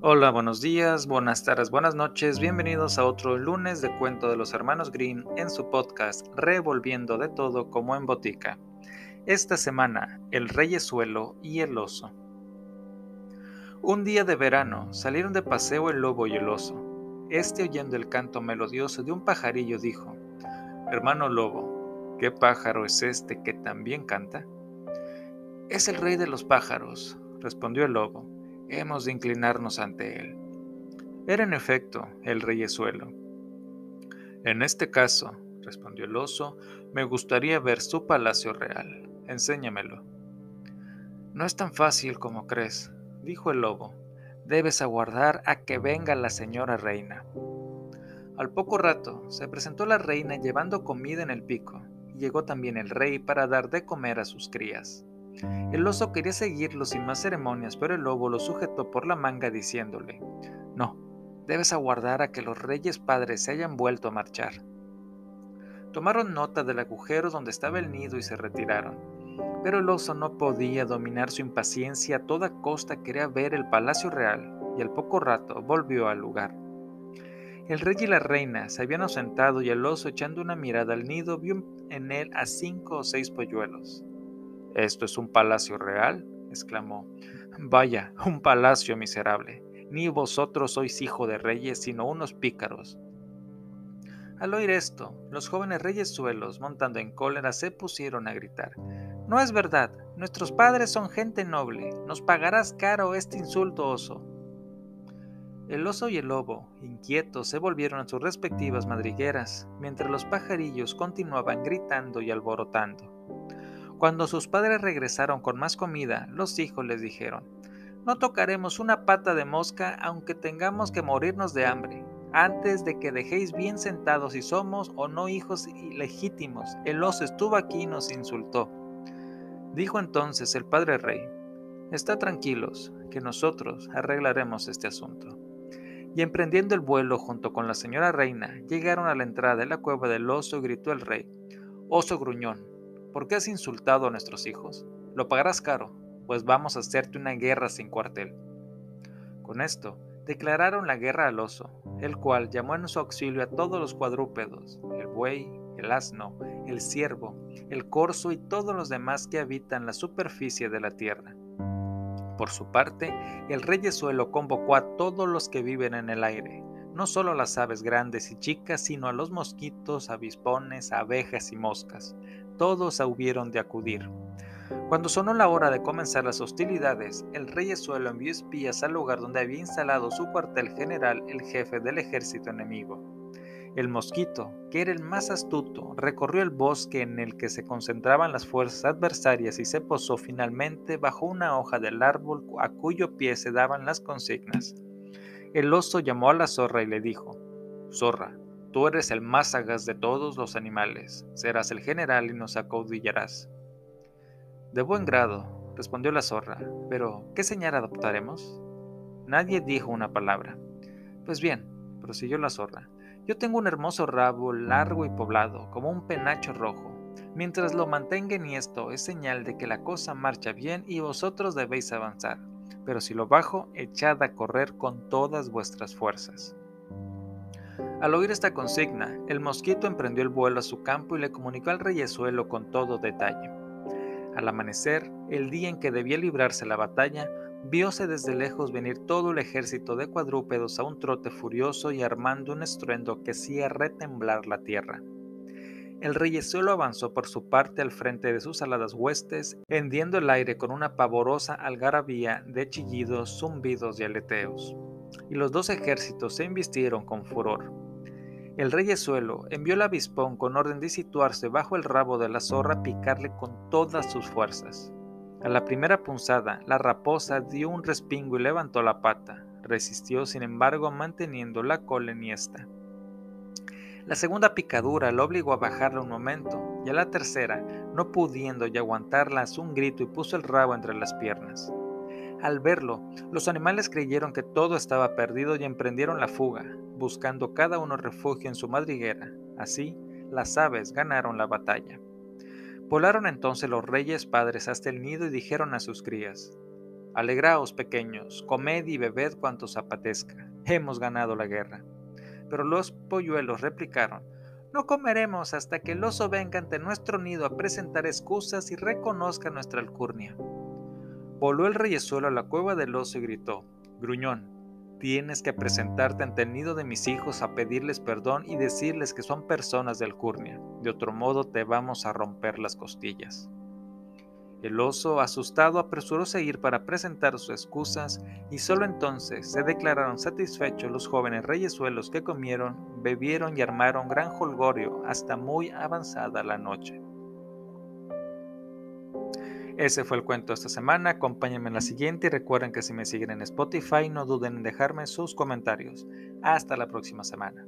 Hola, buenos días, buenas tardes, buenas noches, bienvenidos a otro lunes de cuento de los hermanos Green en su podcast Revolviendo de todo como en botica. Esta semana, el reyesuelo y el oso. Un día de verano salieron de paseo el lobo y el oso. Este oyendo el canto melodioso de un pajarillo dijo, Hermano lobo, ¿qué pájaro es este que también canta? Es el rey de los pájaros, respondió el lobo hemos de inclinarnos ante él. Era en efecto el reyesuelo. En este caso, respondió el oso, me gustaría ver su palacio real. Enséñamelo. No es tan fácil como crees, dijo el lobo. Debes aguardar a que venga la señora reina. Al poco rato se presentó la reina llevando comida en el pico, llegó también el rey para dar de comer a sus crías. El oso quería seguirlo sin más ceremonias, pero el lobo lo sujetó por la manga diciéndole, No, debes aguardar a que los reyes padres se hayan vuelto a marchar. Tomaron nota del agujero donde estaba el nido y se retiraron. Pero el oso no podía dominar su impaciencia, a toda costa quería ver el palacio real, y al poco rato volvió al lugar. El rey y la reina se habían ausentado y el oso echando una mirada al nido vio en él a cinco o seis polluelos. ¿Esto es un palacio real? exclamó. Vaya, un palacio miserable. Ni vosotros sois hijo de reyes, sino unos pícaros. Al oír esto, los jóvenes reyes suelos, montando en cólera, se pusieron a gritar. No es verdad, nuestros padres son gente noble, nos pagarás caro este insulto, oso. El oso y el lobo, inquietos, se volvieron a sus respectivas madrigueras, mientras los pajarillos continuaban gritando y alborotando. Cuando sus padres regresaron con más comida, los hijos les dijeron, no tocaremos una pata de mosca aunque tengamos que morirnos de hambre. Antes de que dejéis bien sentados si somos o no hijos ilegítimos, el oso estuvo aquí y nos insultó. Dijo entonces el padre rey, Está tranquilos, que nosotros arreglaremos este asunto. Y emprendiendo el vuelo junto con la señora reina, llegaron a la entrada de la cueva del oso y gritó el rey, Oso gruñón, ¿Por qué has insultado a nuestros hijos? Lo pagarás caro, pues vamos a hacerte una guerra sin cuartel. Con esto, declararon la guerra al oso, el cual llamó en su auxilio a todos los cuadrúpedos, el buey, el asno, el ciervo, el corzo y todos los demás que habitan la superficie de la tierra. Por su parte, el reyesuelo convocó a todos los que viven en el aire, no solo a las aves grandes y chicas, sino a los mosquitos, avispones, abejas y moscas, todos hubieron de acudir. Cuando sonó la hora de comenzar las hostilidades, el rey suelo envió espías al lugar donde había instalado su cuartel general el jefe del ejército enemigo. El mosquito, que era el más astuto, recorrió el bosque en el que se concentraban las fuerzas adversarias y se posó finalmente bajo una hoja del árbol a cuyo pie se daban las consignas. El oso llamó a la zorra y le dijo, Zorra, Tú eres el más sagaz de todos los animales, serás el general y nos acaudillarás. De buen grado, respondió la zorra, pero ¿qué señal adoptaremos? Nadie dijo una palabra. Pues bien, prosiguió la zorra, yo tengo un hermoso rabo largo y poblado, como un penacho rojo. Mientras lo mantenga en esto, es señal de que la cosa marcha bien y vosotros debéis avanzar. Pero si lo bajo, echad a correr con todas vuestras fuerzas. Al oír esta consigna, el mosquito emprendió el vuelo a su campo y le comunicó al reyesuelo con todo detalle. Al amanecer, el día en que debía librarse la batalla, vióse desde lejos venir todo el ejército de cuadrúpedos a un trote furioso y armando un estruendo que hacía retemblar la tierra. El reyesuelo avanzó por su parte al frente de sus aladas huestes, hendiendo el aire con una pavorosa algarabía de chillidos, zumbidos y aleteos. Y los dos ejércitos se embistieron con furor. El reyesuelo envió al avispón con orden de situarse bajo el rabo de la zorra a picarle con todas sus fuerzas. A la primera punzada, la raposa dio un respingo y levantó la pata. Resistió, sin embargo, manteniendo la cola enhiesta. La segunda picadura lo obligó a bajarla un momento, y a la tercera, no pudiendo ya aguantarla, un grito y puso el rabo entre las piernas. Al verlo, los animales creyeron que todo estaba perdido y emprendieron la fuga, buscando cada uno refugio en su madriguera. Así, las aves ganaron la batalla. Volaron entonces los reyes padres hasta el nido y dijeron a sus crías, Alegraos, pequeños, comed y bebed cuanto os hemos ganado la guerra. Pero los polluelos replicaron, no comeremos hasta que el oso venga ante nuestro nido a presentar excusas y reconozca nuestra alcurnia. Voló el reyesuelo a la cueva del oso y gritó, Gruñón, tienes que presentarte ante el de mis hijos a pedirles perdón y decirles que son personas de alcurnia, de otro modo te vamos a romper las costillas. El oso, asustado, apresuró a ir para presentar sus excusas y solo entonces se declararon satisfechos los jóvenes reyesuelos que comieron, bebieron y armaron gran holgorio hasta muy avanzada la noche. Ese fue el cuento esta semana, acompáñenme en la siguiente y recuerden que si me siguen en Spotify no duden en dejarme sus comentarios. Hasta la próxima semana.